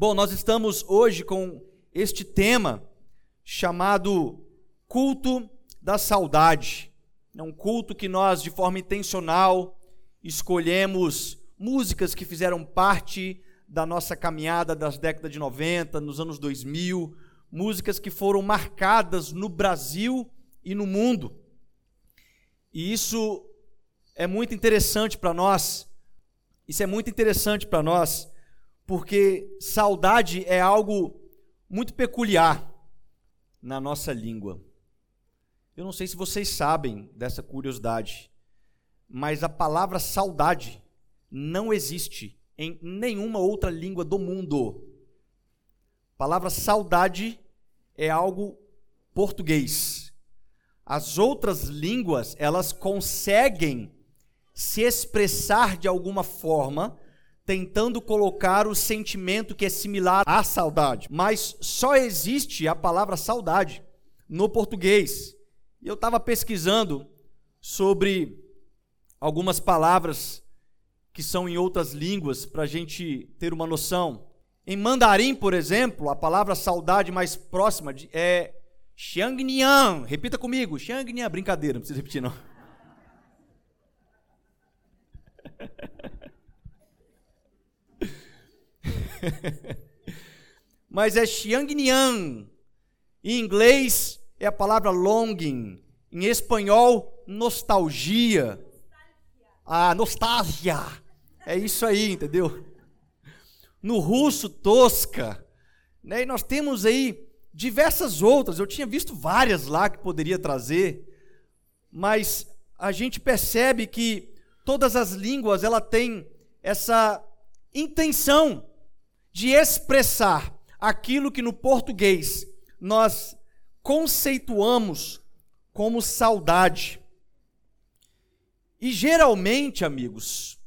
Bom, nós estamos hoje com este tema chamado culto da saudade. É um culto que nós, de forma intencional, escolhemos músicas que fizeram parte da nossa caminhada das décadas de 90, nos anos 2000, músicas que foram marcadas no Brasil e no mundo. E isso é muito interessante para nós. Isso é muito interessante para nós, porque saudade é algo muito peculiar na nossa língua. Eu não sei se vocês sabem dessa curiosidade, mas a palavra saudade não existe em nenhuma outra língua do mundo. A palavra saudade é algo português. As outras línguas, elas conseguem se expressar de alguma forma, tentando colocar o sentimento que é similar à saudade. Mas só existe a palavra saudade no português. E eu estava pesquisando sobre algumas palavras que são em outras línguas para a gente ter uma noção. Em mandarim, por exemplo, a palavra saudade mais próxima é Xiangnian. Repita comigo, Xiangnian. Brincadeira, não precisa repetir não. Mas é Xiangnian. Em inglês é a palavra longing. Em espanhol, nostalgia. Ah, nostalgia. É isso aí, entendeu? No russo, tosca. Né? E nós temos aí diversas outras. Eu tinha visto várias lá que poderia trazer. Mas a gente percebe que todas as línguas ela tem essa intenção de expressar aquilo que no português nós conceituamos como saudade. E geralmente, amigos,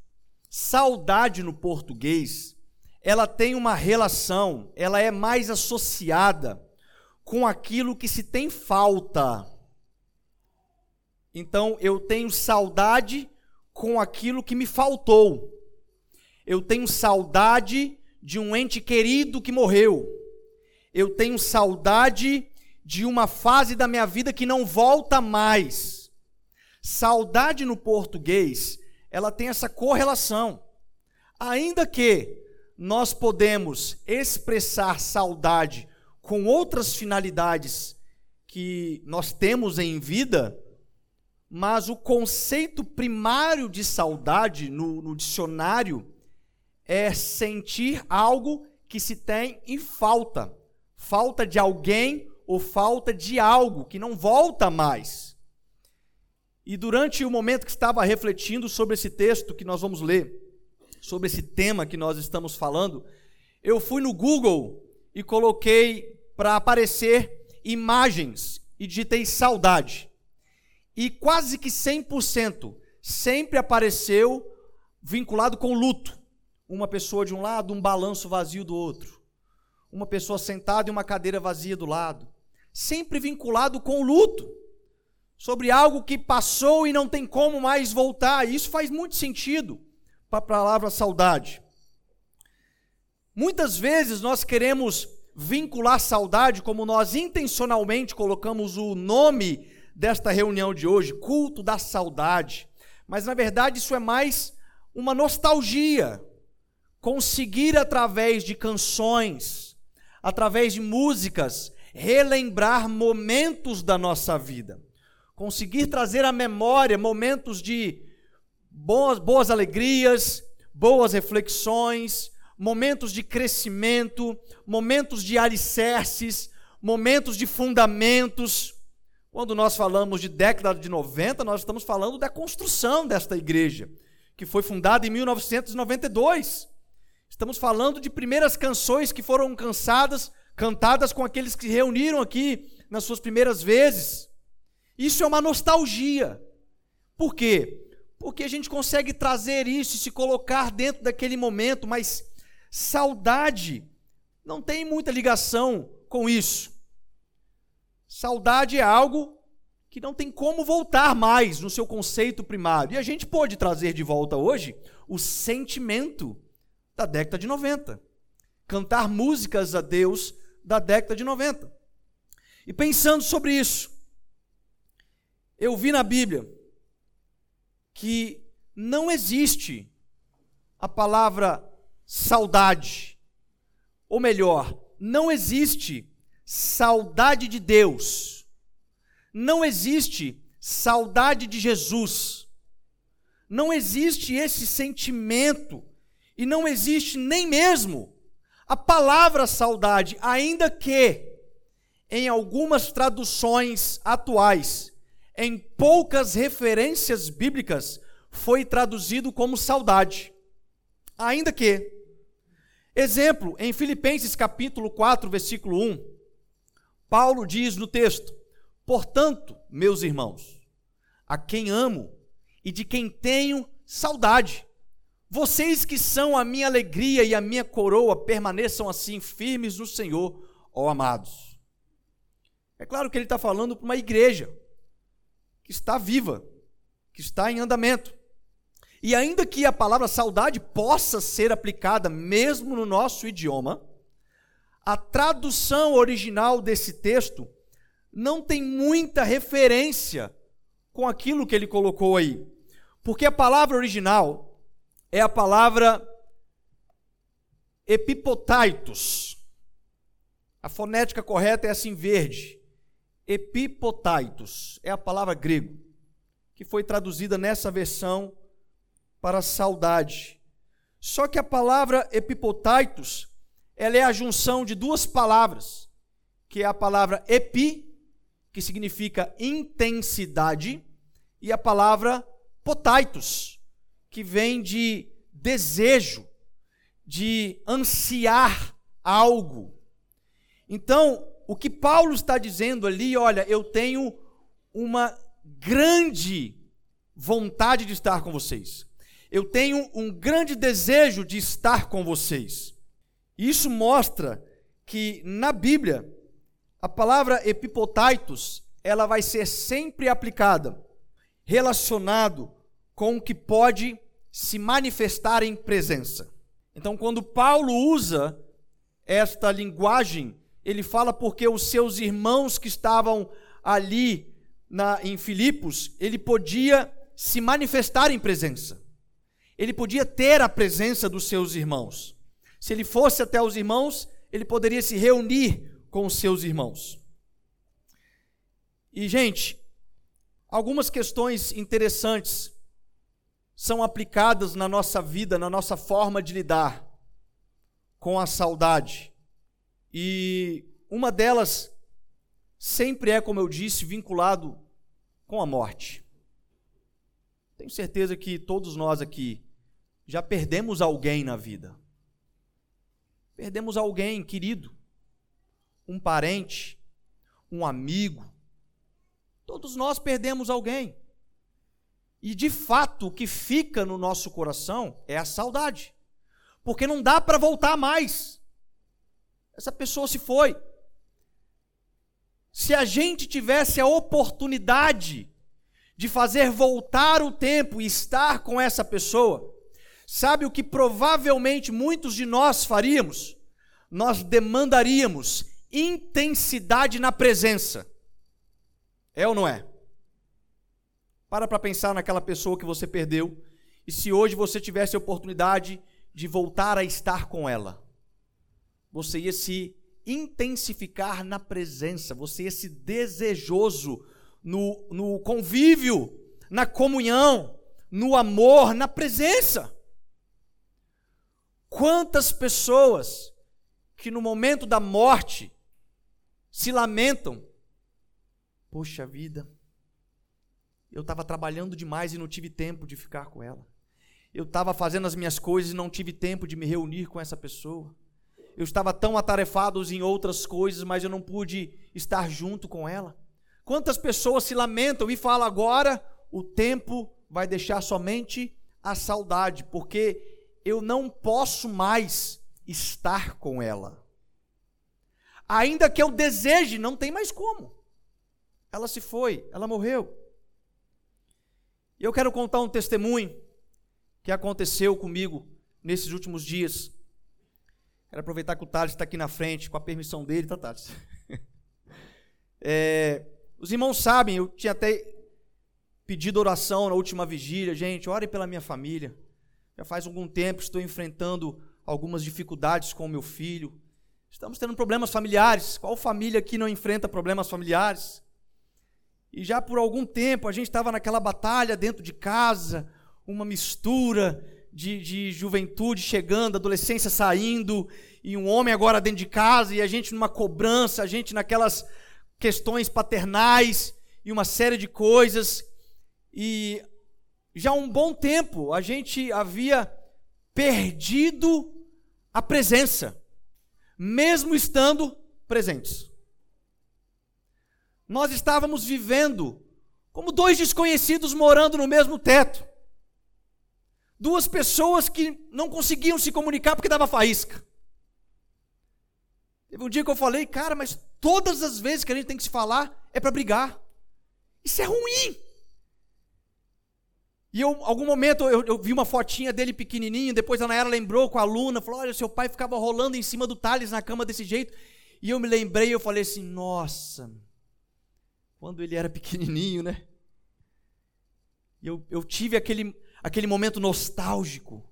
saudade no português, ela tem uma relação, ela é mais associada com aquilo que se tem falta. Então, eu tenho saudade com aquilo que me faltou. Eu tenho saudade de um ente querido que morreu. Eu tenho saudade de uma fase da minha vida que não volta mais. Saudade no português, ela tem essa correlação. Ainda que nós podemos expressar saudade com outras finalidades que nós temos em vida, mas o conceito primário de saudade no, no dicionário é sentir algo que se tem em falta. Falta de alguém ou falta de algo que não volta mais. E durante o momento que estava refletindo sobre esse texto que nós vamos ler, sobre esse tema que nós estamos falando, eu fui no Google e coloquei para aparecer imagens e digitei saudade. E quase que 100% sempre apareceu vinculado com luto. Uma pessoa de um lado, um balanço vazio do outro. Uma pessoa sentada e uma cadeira vazia do lado. Sempre vinculado com o luto. Sobre algo que passou e não tem como mais voltar. Isso faz muito sentido para a palavra saudade. Muitas vezes nós queremos vincular saudade, como nós intencionalmente colocamos o nome desta reunião de hoje, culto da saudade. Mas na verdade isso é mais uma nostalgia. Conseguir através de canções, através de músicas, relembrar momentos da nossa vida. Conseguir trazer à memória momentos de boas, boas alegrias, boas reflexões, momentos de crescimento, momentos de alicerces, momentos de fundamentos. Quando nós falamos de década de 90, nós estamos falando da construção desta igreja, que foi fundada em 1992. Estamos falando de primeiras canções que foram cansadas, cantadas com aqueles que se reuniram aqui nas suas primeiras vezes. Isso é uma nostalgia. Por quê? Porque a gente consegue trazer isso e se colocar dentro daquele momento, mas saudade não tem muita ligação com isso. Saudade é algo que não tem como voltar mais no seu conceito primário. E a gente pode trazer de volta hoje o sentimento da década de 90. cantar músicas a Deus da década de 90. E pensando sobre isso, eu vi na Bíblia que não existe a palavra saudade, ou melhor, não existe saudade de Deus, não existe saudade de Jesus, não existe esse sentimento, e não existe nem mesmo a palavra saudade, ainda que em algumas traduções atuais, em poucas referências bíblicas, foi traduzido como saudade. Ainda que, exemplo, em Filipenses capítulo 4, versículo 1, Paulo diz no texto: Portanto, meus irmãos, a quem amo e de quem tenho saudade, vocês que são a minha alegria e a minha coroa, permaneçam assim firmes no Senhor, ó amados. É claro que ele está falando para uma igreja que está viva, que está em andamento. E ainda que a palavra saudade possa ser aplicada mesmo no nosso idioma, a tradução original desse texto não tem muita referência com aquilo que ele colocou aí. Porque a palavra original é a palavra epipotaitos. A fonética correta é assim verde. Epipotaitos é a palavra grego que foi traduzida nessa versão para saudade. Só que a palavra epipotaitos, ela é a junção de duas palavras, que é a palavra epi, que significa intensidade, e a palavra potaitos, que vem de desejo, de ansiar algo. Então, o que Paulo está dizendo ali, olha, eu tenho uma grande vontade de estar com vocês. Eu tenho um grande desejo de estar com vocês. Isso mostra que na Bíblia a palavra epipotaitos, ela vai ser sempre aplicada relacionado com o que pode se manifestar em presença. Então, quando Paulo usa esta linguagem, ele fala porque os seus irmãos que estavam ali na, em Filipos, ele podia se manifestar em presença. Ele podia ter a presença dos seus irmãos. Se ele fosse até os irmãos, ele poderia se reunir com os seus irmãos. E, gente, algumas questões interessantes são aplicadas na nossa vida, na nossa forma de lidar com a saudade. E uma delas sempre é, como eu disse, vinculado com a morte. Tenho certeza que todos nós aqui já perdemos alguém na vida. Perdemos alguém querido, um parente, um amigo. Todos nós perdemos alguém. E de fato, o que fica no nosso coração é a saudade. Porque não dá para voltar mais. Essa pessoa se foi. Se a gente tivesse a oportunidade de fazer voltar o tempo e estar com essa pessoa, sabe o que provavelmente muitos de nós faríamos? Nós demandaríamos intensidade na presença. É ou não é? Para para pensar naquela pessoa que você perdeu. E se hoje você tivesse a oportunidade de voltar a estar com ela, você ia se intensificar na presença, você ia se desejoso no, no convívio, na comunhão, no amor, na presença. Quantas pessoas que no momento da morte se lamentam, poxa vida, eu estava trabalhando demais e não tive tempo de ficar com ela. Eu estava fazendo as minhas coisas e não tive tempo de me reunir com essa pessoa. Eu estava tão atarefado em outras coisas, mas eu não pude estar junto com ela. Quantas pessoas se lamentam e falam agora, o tempo vai deixar somente a saudade, porque eu não posso mais estar com ela. Ainda que eu deseje, não tem mais como. Ela se foi, ela morreu. Eu quero contar um testemunho que aconteceu comigo nesses últimos dias. Quero aproveitar que o Thales está aqui na frente, com a permissão dele, tá, Thales? É, os irmãos sabem, eu tinha até pedido oração na última vigília. Gente, ore pela minha família. Já faz algum tempo estou enfrentando algumas dificuldades com o meu filho. Estamos tendo problemas familiares. Qual família que não enfrenta problemas familiares? E já por algum tempo a gente estava naquela batalha dentro de casa, uma mistura de, de juventude chegando, adolescência saindo, e um homem agora dentro de casa, e a gente numa cobrança, a gente naquelas questões paternais e uma série de coisas. E já há um bom tempo a gente havia perdido a presença, mesmo estando presentes. Nós estávamos vivendo como dois desconhecidos morando no mesmo teto. Duas pessoas que não conseguiam se comunicar porque dava faísca. Teve um dia que eu falei, cara, mas todas as vezes que a gente tem que se falar é para brigar. Isso é ruim. E eu, algum momento, eu, eu, vi uma fotinha dele pequenininho, depois a Nayara lembrou com a Luna, falou, olha, seu pai ficava rolando em cima do Thales na cama desse jeito. E eu me lembrei, eu falei assim, nossa, quando ele era pequenininho, né? Eu, eu tive aquele, aquele momento nostálgico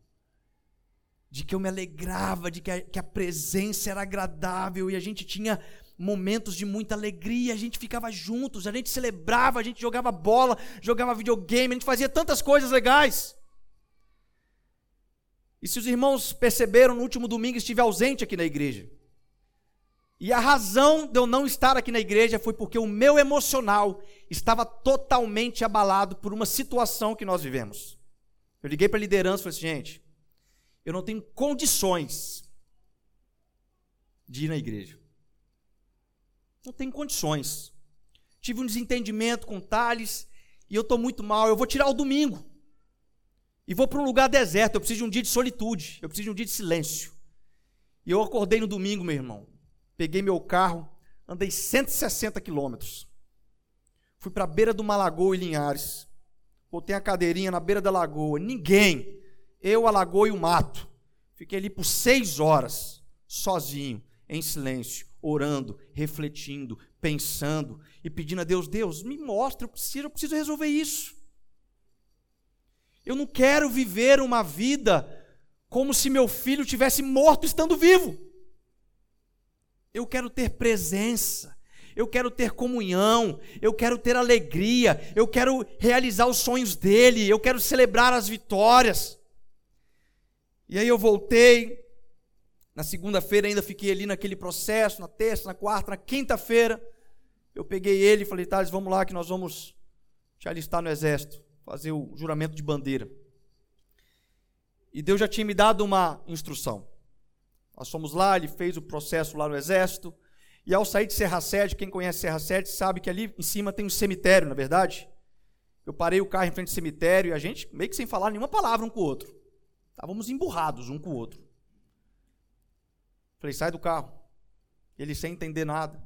de que eu me alegrava, de que a, que a presença era agradável e a gente tinha momentos de muita alegria, a gente ficava juntos, a gente celebrava, a gente jogava bola, jogava videogame, a gente fazia tantas coisas legais. E se os irmãos perceberam, no último domingo estive ausente aqui na igreja. E a razão de eu não estar aqui na igreja foi porque o meu emocional estava totalmente abalado por uma situação que nós vivemos. Eu liguei para a liderança e falei assim, gente, eu não tenho condições de ir na igreja. Não tenho condições. Tive um desentendimento com o Thales e eu estou muito mal. Eu vou tirar o domingo e vou para um lugar deserto. Eu preciso de um dia de solitude. Eu preciso de um dia de silêncio. E eu acordei no domingo, meu irmão. Peguei meu carro, andei 160 quilômetros. Fui para a beira de uma lagoa em Linhares. Botei a cadeirinha na beira da lagoa. Ninguém. Eu, a lagoa e o mato. Fiquei ali por seis horas, sozinho, em silêncio, orando, refletindo, pensando e pedindo a Deus: Deus, me mostra, eu preciso, eu preciso resolver isso. Eu não quero viver uma vida como se meu filho tivesse morto estando vivo. Eu quero ter presença eu quero ter comunhão, eu quero ter alegria, eu quero realizar os sonhos dele, eu quero celebrar as vitórias. E aí eu voltei, na segunda-feira ainda fiquei ali naquele processo, na terça, na quarta, na quinta-feira, eu peguei ele e falei, Thales, vamos lá que nós vamos te alistar no exército, fazer o juramento de bandeira. E Deus já tinha me dado uma instrução. Nós fomos lá, ele fez o processo lá no exército, e ao sair de Serra Sede, quem conhece Serra Sede sabe que ali em cima tem um cemitério, na é verdade? Eu parei o carro em frente ao cemitério e a gente, meio que sem falar nenhuma palavra um com o outro. Estávamos emburrados um com o outro. Falei, sai do carro. Ele sem entender nada.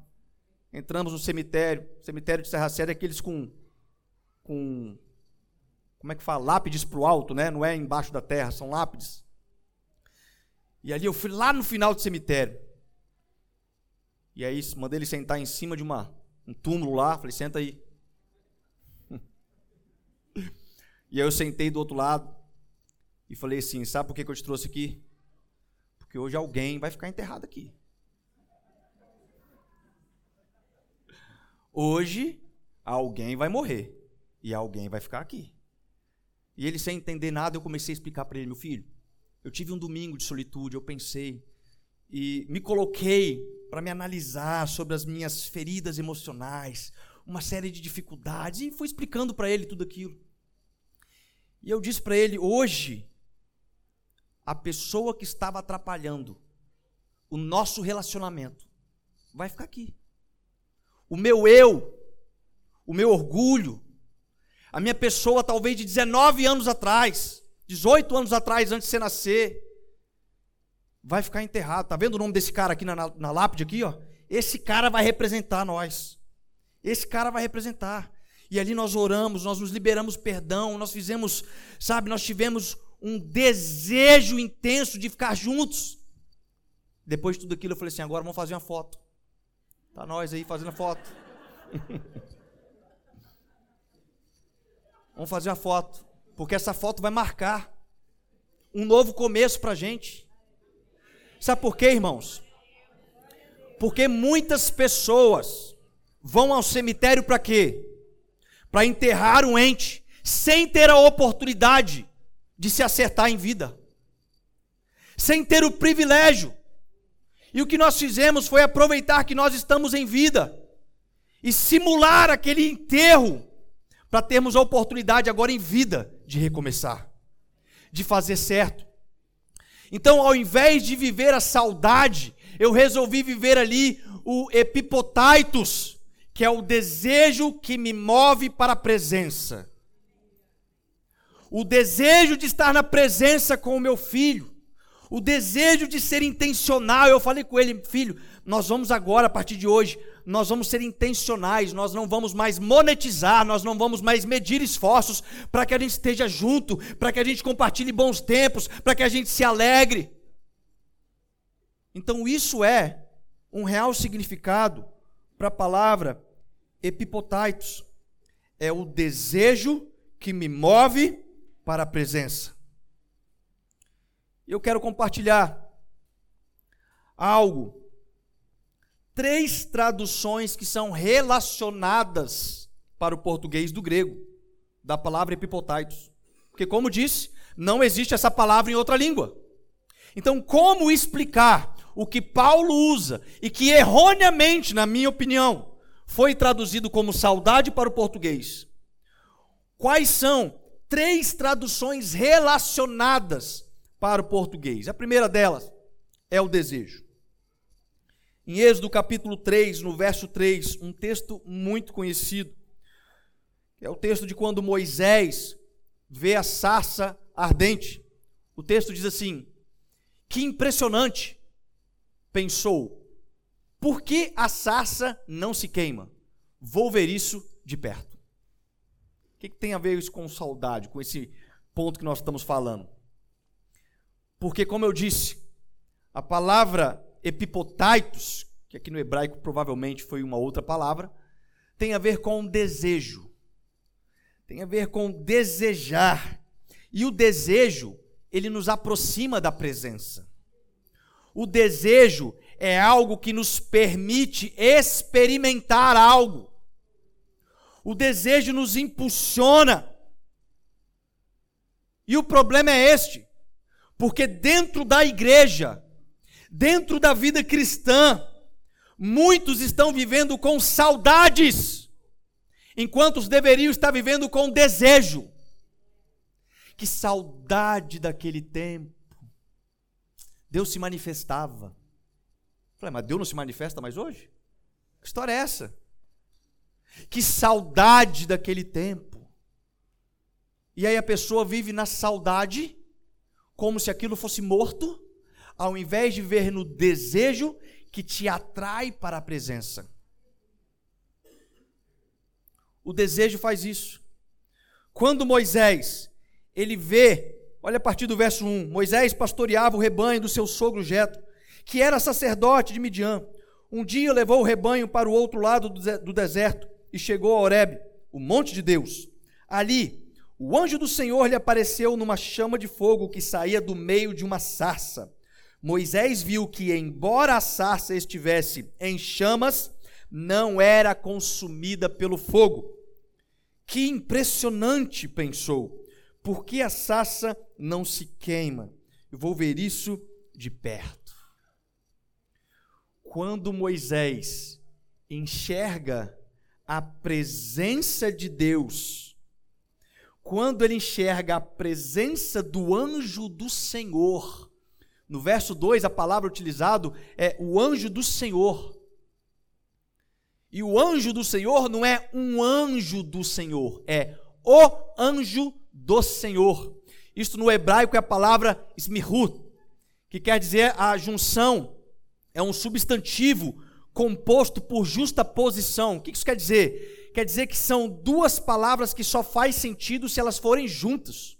Entramos no cemitério. cemitério de Serra Sede é aqueles com. com como é que fala? Lápides para o alto, né? Não é embaixo da terra, são lápides. E ali eu fui lá no final do cemitério. E aí mandei ele sentar em cima de uma, um túmulo lá, falei, senta aí. e aí eu sentei do outro lado e falei assim, sabe por que, que eu te trouxe aqui? Porque hoje alguém vai ficar enterrado aqui. Hoje alguém vai morrer e alguém vai ficar aqui. E ele sem entender nada, eu comecei a explicar para ele, meu filho, eu tive um domingo de solitude, eu pensei, e me coloquei para me analisar sobre as minhas feridas emocionais, uma série de dificuldades, e fui explicando para ele tudo aquilo. E eu disse para ele: hoje, a pessoa que estava atrapalhando o nosso relacionamento vai ficar aqui. O meu eu, o meu orgulho, a minha pessoa talvez de 19 anos atrás, 18 anos atrás, antes de você nascer, vai ficar enterrado. Tá vendo o nome desse cara aqui na, na, lápide aqui, ó? Esse cara vai representar nós. Esse cara vai representar. E ali nós oramos, nós nos liberamos perdão, nós fizemos, sabe, nós tivemos um desejo intenso de ficar juntos. Depois de tudo aquilo, eu falei assim: agora vamos fazer uma foto. Tá nós aí fazendo a foto. vamos fazer uma foto. Porque essa foto vai marcar um novo começo para a gente. Sabe por quê, irmãos? Porque muitas pessoas vão ao cemitério para quê? Para enterrar um ente sem ter a oportunidade de se acertar em vida, sem ter o privilégio. E o que nós fizemos foi aproveitar que nós estamos em vida e simular aquele enterro para termos a oportunidade agora em vida de recomeçar, de fazer certo. Então, ao invés de viver a saudade, eu resolvi viver ali o epipotaitos, que é o desejo que me move para a presença o desejo de estar na presença com o meu filho, o desejo de ser intencional. Eu falei com ele, filho, nós vamos agora, a partir de hoje, nós vamos ser intencionais, nós não vamos mais monetizar, nós não vamos mais medir esforços para que a gente esteja junto, para que a gente compartilhe bons tempos, para que a gente se alegre. Então, isso é um real significado para a palavra epipotaitos. É o desejo que me move para a presença. Eu quero compartilhar algo. Três traduções que são relacionadas para o português do grego, da palavra epipotaitos. Porque, como disse, não existe essa palavra em outra língua. Então, como explicar o que Paulo usa e que erroneamente, na minha opinião, foi traduzido como saudade para o português? Quais são três traduções relacionadas para o português. A primeira delas é o desejo. Em Êxodo capítulo 3, no verso 3, um texto muito conhecido. É o texto de quando Moisés vê a sarça ardente. O texto diz assim: Que impressionante, pensou. Por que a sarça não se queima? Vou ver isso de perto. O que, que tem a ver isso com saudade, com esse ponto que nós estamos falando? Porque, como eu disse, a palavra epipotaitos, que aqui no hebraico provavelmente foi uma outra palavra, tem a ver com desejo. Tem a ver com desejar. E o desejo, ele nos aproxima da presença. O desejo é algo que nos permite experimentar algo. O desejo nos impulsiona. E o problema é este, porque dentro da igreja, dentro da vida cristã, muitos estão vivendo com saudades, enquanto os deveriam estar vivendo com desejo. Que saudade daquele tempo. Deus se manifestava. Falei, mas Deus não se manifesta mais hoje? Que história é essa? Que saudade daquele tempo. E aí a pessoa vive na saudade, como se aquilo fosse morto, ao invés de ver no desejo que te atrai para a presença. O desejo faz isso. Quando Moisés, ele vê, olha a partir do verso 1, Moisés pastoreava o rebanho do seu sogro Jetro, que era sacerdote de Midian. Um dia levou o rebanho para o outro lado do deserto e chegou a Horebe, o monte de Deus. Ali, o anjo do Senhor lhe apareceu numa chama de fogo que saía do meio de uma sarça. Moisés viu que, embora a sarça estivesse em chamas, não era consumida pelo fogo. Que impressionante, pensou. Por que a sarça não se queima? Eu vou ver isso de perto. Quando Moisés enxerga a presença de Deus, quando ele enxerga a presença do anjo do Senhor, no verso 2 a palavra utilizado é o anjo do Senhor. E o anjo do Senhor não é um anjo do Senhor, é o anjo do Senhor. Isto no hebraico é a palavra smihut, que quer dizer a junção, é um substantivo composto por justa posição. O que isso quer dizer? Quer dizer que são duas palavras que só faz sentido se elas forem juntas.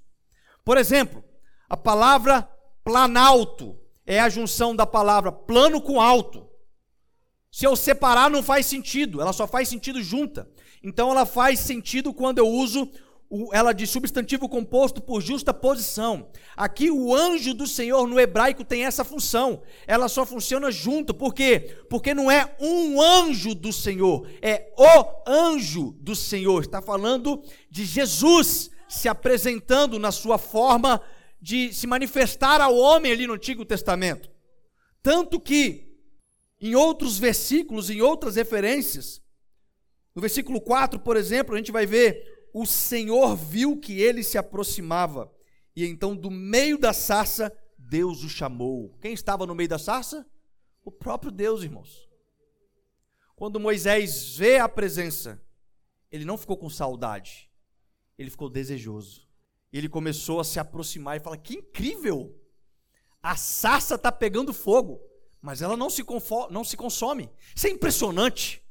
Por exemplo, a palavra planalto é a junção da palavra plano com alto. Se eu separar, não faz sentido, ela só faz sentido junta. Então, ela faz sentido quando eu uso ela de substantivo composto por justa posição. Aqui o anjo do Senhor no hebraico tem essa função. Ela só funciona junto. Por quê? Porque não é um anjo do Senhor, é o anjo do Senhor. Está falando de Jesus se apresentando na sua forma de se manifestar ao homem ali no Antigo Testamento. Tanto que em outros versículos, em outras referências, no versículo 4, por exemplo, a gente vai ver o Senhor viu que ele se aproximava, e então do meio da sarça, Deus o chamou. Quem estava no meio da sarça? O próprio Deus, irmãos. Quando Moisés vê a presença, ele não ficou com saudade, ele ficou desejoso. Ele começou a se aproximar e falar: Que incrível! A sarça está pegando fogo, mas ela não se, não se consome. Isso é impressionante.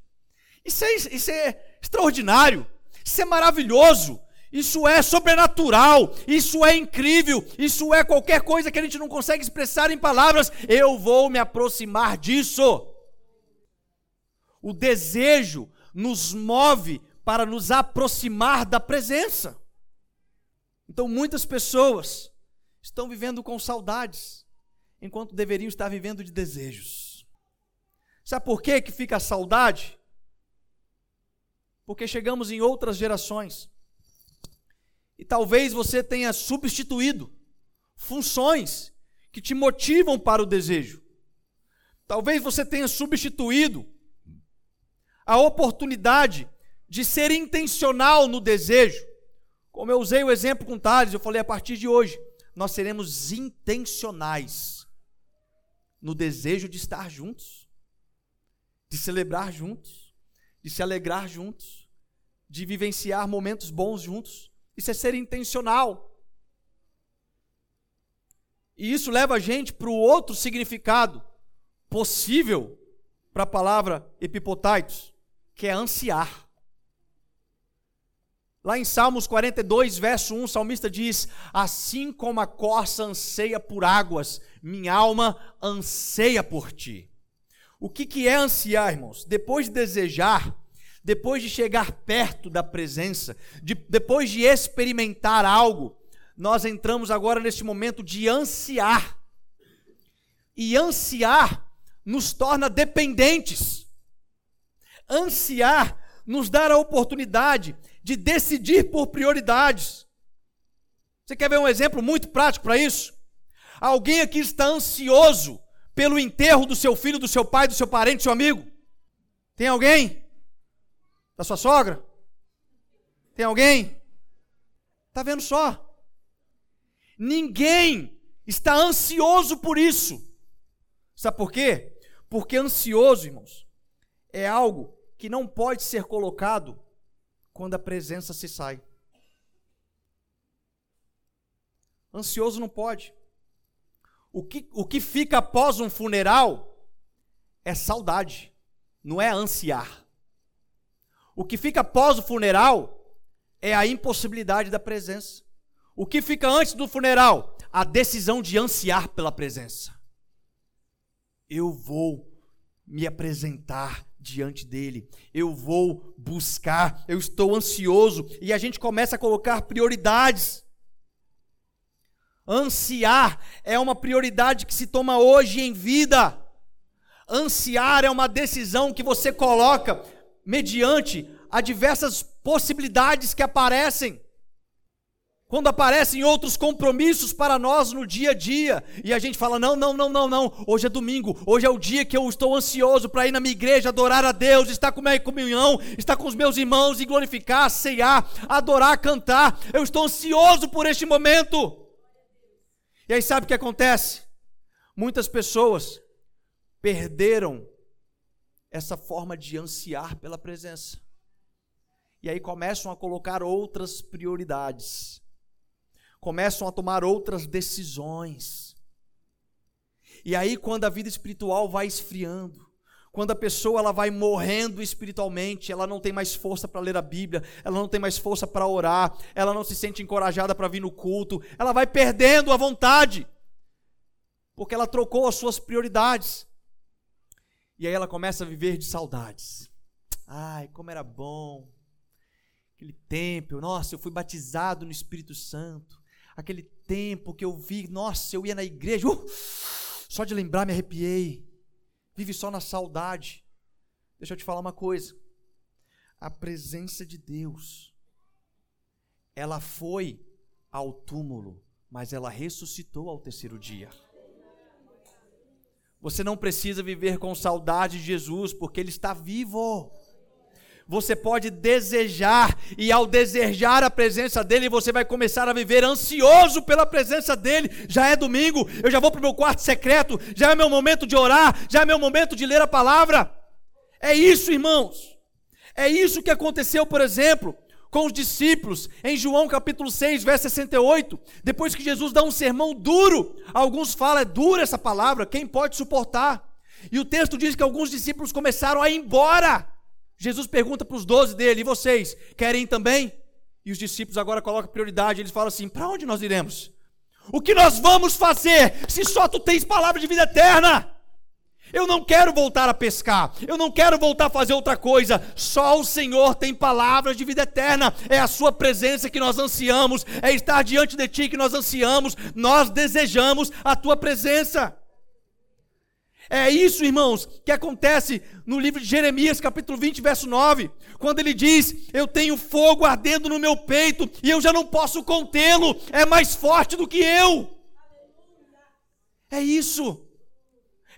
Isso é, isso é extraordinário. Isso é maravilhoso. Isso é sobrenatural, isso é incrível, isso é qualquer coisa que a gente não consegue expressar em palavras. Eu vou me aproximar disso. O desejo nos move para nos aproximar da presença. Então, muitas pessoas estão vivendo com saudades, enquanto deveriam estar vivendo de desejos. Sabe por que, que fica a saudade? porque chegamos em outras gerações. E talvez você tenha substituído funções que te motivam para o desejo. Talvez você tenha substituído a oportunidade de ser intencional no desejo. Como eu usei o exemplo com Thales, eu falei a partir de hoje, nós seremos intencionais no desejo de estar juntos, de celebrar juntos de se alegrar juntos, de vivenciar momentos bons juntos. Isso é ser intencional. E isso leva a gente para o outro significado possível para a palavra epipotaitos, que é ansiar. Lá em Salmos 42, verso 1, o salmista diz: Assim como a corça anseia por águas, minha alma anseia por ti. O que, que é ansiar, irmãos? Depois de desejar, depois de chegar perto da presença, de, depois de experimentar algo, nós entramos agora neste momento de ansiar. E ansiar nos torna dependentes. Ansiar nos dá a oportunidade de decidir por prioridades. Você quer ver um exemplo muito prático para isso? Alguém aqui está ansioso pelo enterro do seu filho, do seu pai, do seu parente, do seu amigo? Tem alguém? Da sua sogra? Tem alguém? Está vendo só? Ninguém está ansioso por isso. Sabe por quê? Porque ansioso, irmãos, é algo que não pode ser colocado quando a presença se sai. Ansioso não pode. O que, o que fica após um funeral é saudade, não é ansiar. O que fica após o funeral é a impossibilidade da presença. O que fica antes do funeral? A decisão de ansiar pela presença. Eu vou me apresentar diante dele. Eu vou buscar, eu estou ansioso e a gente começa a colocar prioridades. Ansiar é uma prioridade que se toma hoje em vida. Ansiar é uma decisão que você coloca mediante a diversas possibilidades que aparecem. Quando aparecem outros compromissos para nós no dia a dia, e a gente fala: não, não, não, não, não, hoje é domingo, hoje é o dia que eu estou ansioso para ir na minha igreja, adorar a Deus, estar com minha comunhão, estar com os meus irmãos e glorificar, ceiar, adorar, cantar. Eu estou ansioso por este momento. E aí sabe o que acontece? Muitas pessoas perderam essa forma de ansiar pela presença. E aí começam a colocar outras prioridades. Começam a tomar outras decisões. E aí quando a vida espiritual vai esfriando, quando a pessoa ela vai morrendo espiritualmente, ela não tem mais força para ler a Bíblia, ela não tem mais força para orar, ela não se sente encorajada para vir no culto, ela vai perdendo a vontade. porque ela trocou as suas prioridades. E aí ela começa a viver de saudades. Ai, como era bom. Aquele tempo, nossa, eu fui batizado no Espírito Santo. Aquele tempo que eu vi, nossa, eu ia na igreja, uh, só de lembrar me arrepiei. Vive só na saudade. Deixa eu te falar uma coisa. A presença de Deus, ela foi ao túmulo, mas ela ressuscitou ao terceiro dia. Você não precisa viver com saudade de Jesus, porque Ele está vivo. Você pode desejar, e ao desejar a presença dEle, você vai começar a viver ansioso pela presença dEle. Já é domingo, eu já vou para o meu quarto secreto, já é meu momento de orar, já é meu momento de ler a palavra. É isso, irmãos. É isso que aconteceu, por exemplo, com os discípulos, em João capítulo 6, verso 68, depois que Jesus dá um sermão duro, alguns falam, é dura essa palavra, quem pode suportar? E o texto diz que alguns discípulos começaram a ir embora. Jesus pergunta para os doze dele, e vocês, querem também? E os discípulos agora colocam prioridade, eles falam assim, para onde nós iremos? O que nós vamos fazer se só tu tens palavra de vida eterna? Eu não quero voltar a pescar, eu não quero voltar a fazer outra coisa. Só o Senhor tem palavras de vida eterna. É a Sua presença que nós ansiamos, é estar diante de Ti que nós ansiamos. Nós desejamos a Tua presença. É isso, irmãos, que acontece no livro de Jeremias, capítulo 20, verso 9, quando ele diz: Eu tenho fogo ardendo no meu peito e eu já não posso contê-lo, é mais forte do que eu. É isso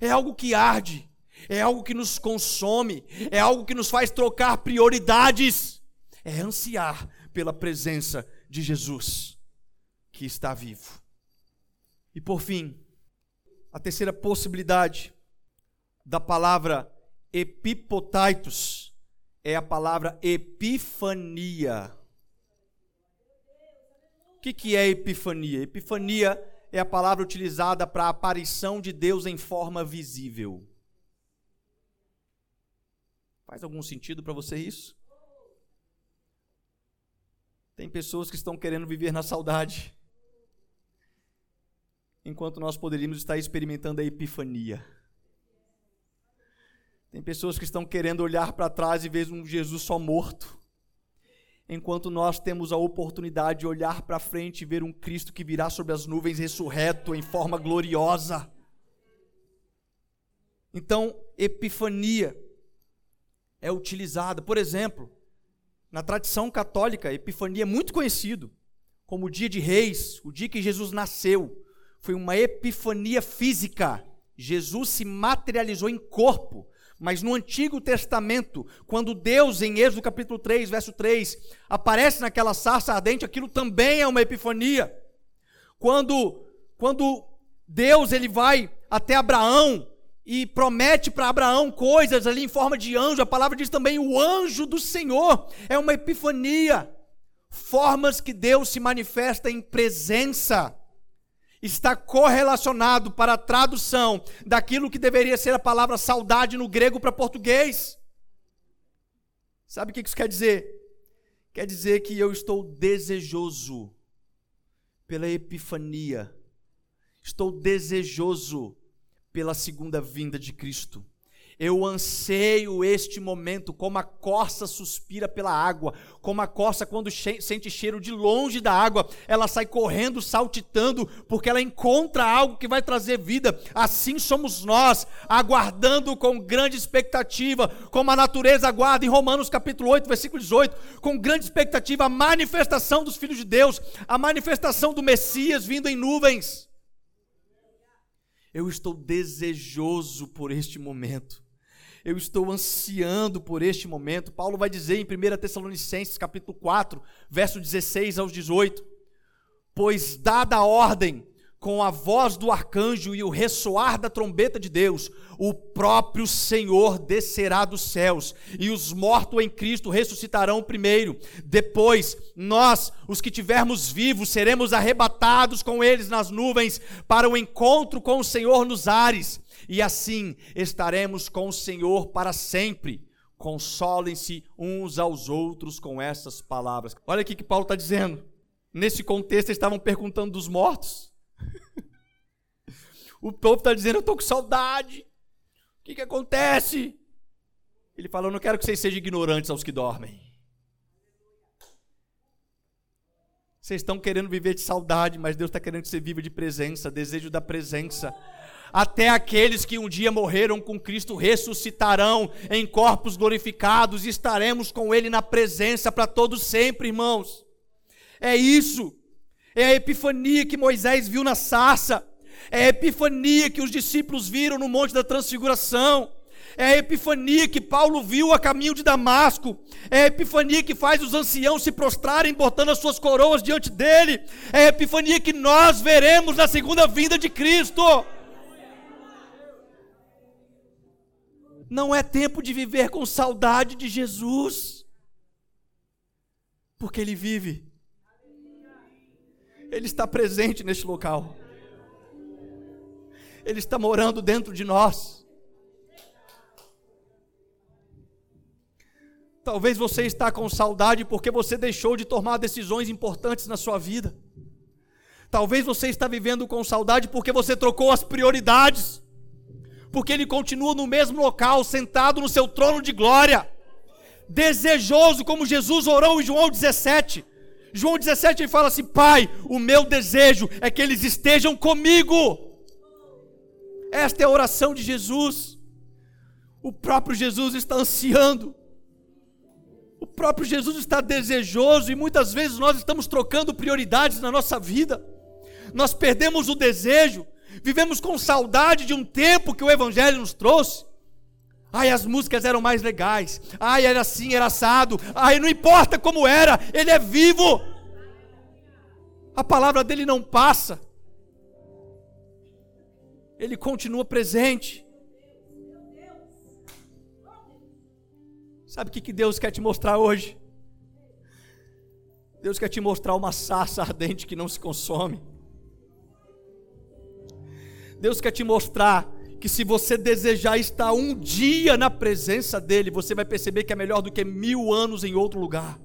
é algo que arde, é algo que nos consome, é algo que nos faz trocar prioridades, é ansiar pela presença de Jesus que está vivo. E por fim, a terceira possibilidade da palavra epipotaitos é a palavra epifania. O que, que é epifania? Epifania é a palavra utilizada para a aparição de Deus em forma visível. Faz algum sentido para você isso? Tem pessoas que estão querendo viver na saudade, enquanto nós poderíamos estar experimentando a epifania. Tem pessoas que estão querendo olhar para trás e ver um Jesus só morto enquanto nós temos a oportunidade de olhar para frente e ver um Cristo que virá sobre as nuvens ressurreto em forma gloriosa. Então, epifania é utilizada, por exemplo, na tradição católica, epifania é muito conhecido como o dia de reis, o dia que Jesus nasceu. Foi uma epifania física. Jesus se materializou em corpo mas no Antigo Testamento, quando Deus, em Êxodo capítulo 3, verso 3, aparece naquela sarça ardente, aquilo também é uma epifania. Quando, quando Deus ele vai até Abraão e promete para Abraão coisas ali em forma de anjo, a palavra diz também o anjo do Senhor, é uma epifania. Formas que Deus se manifesta em presença está correlacionado para a tradução daquilo que deveria ser a palavra saudade no grego para português. Sabe o que isso quer dizer? Quer dizer que eu estou desejoso pela epifania, estou desejoso pela segunda vinda de Cristo. Eu anseio este momento, como a corça suspira pela água, como a corça, quando che sente cheiro de longe da água, ela sai correndo, saltitando, porque ela encontra algo que vai trazer vida. Assim somos nós, aguardando com grande expectativa, como a natureza aguarda, em Romanos capítulo 8, versículo 18, com grande expectativa, a manifestação dos filhos de Deus, a manifestação do Messias vindo em nuvens. Eu estou desejoso por este momento eu estou ansiando por este momento. Paulo vai dizer em 1 Tessalonicenses, capítulo 4, verso 16 aos 18: Pois dada a ordem, com a voz do arcanjo e o ressoar da trombeta de Deus, o próprio Senhor descerá dos céus, e os mortos em Cristo ressuscitarão primeiro. Depois, nós, os que tivermos vivos, seremos arrebatados com eles nas nuvens para o encontro com o Senhor nos ares e assim estaremos com o Senhor para sempre. Consolem-se uns aos outros com essas palavras. Olha aqui que Paulo está dizendo. Nesse contexto, eles estavam perguntando dos mortos. O povo está dizendo: Eu estou com saudade. O que, que acontece? Ele fala: Eu não quero que vocês sejam ignorantes aos que dormem. Vocês estão querendo viver de saudade, mas Deus está querendo que você viva de presença, desejo da presença. Até aqueles que um dia morreram com Cristo ressuscitarão em corpos glorificados e estaremos com Ele na presença para todos sempre, irmãos. É isso. É a epifania que Moisés viu na sarça. É a epifania que os discípulos viram no Monte da Transfiguração. É a epifania que Paulo viu a caminho de Damasco. É a epifania que faz os anciãos se prostrarem, botando as suas coroas diante dele. É a epifania que nós veremos na segunda vinda de Cristo. Não é tempo de viver com saudade de Jesus, porque Ele vive, Ele está presente neste local, Ele está morando dentro de nós. Talvez você está com saudade porque você deixou de tomar decisões importantes na sua vida. Talvez você está vivendo com saudade porque você trocou as prioridades. Porque ele continua no mesmo local, sentado no seu trono de glória. Desejoso como Jesus orou em João 17. João 17 ele fala assim: "Pai, o meu desejo é que eles estejam comigo". Esta é a oração de Jesus. O próprio Jesus está ansiando o próprio Jesus está desejoso e muitas vezes nós estamos trocando prioridades na nossa vida. Nós perdemos o desejo, vivemos com saudade de um tempo que o Evangelho nos trouxe. Ai, as músicas eram mais legais. Ai, era assim, era assado. Ai, não importa como era, ele é vivo. A palavra dele não passa. Ele continua presente. Sabe o que Deus quer te mostrar hoje? Deus quer te mostrar uma sarça ardente que não se consome. Deus quer te mostrar que se você desejar estar um dia na presença dEle, você vai perceber que é melhor do que mil anos em outro lugar.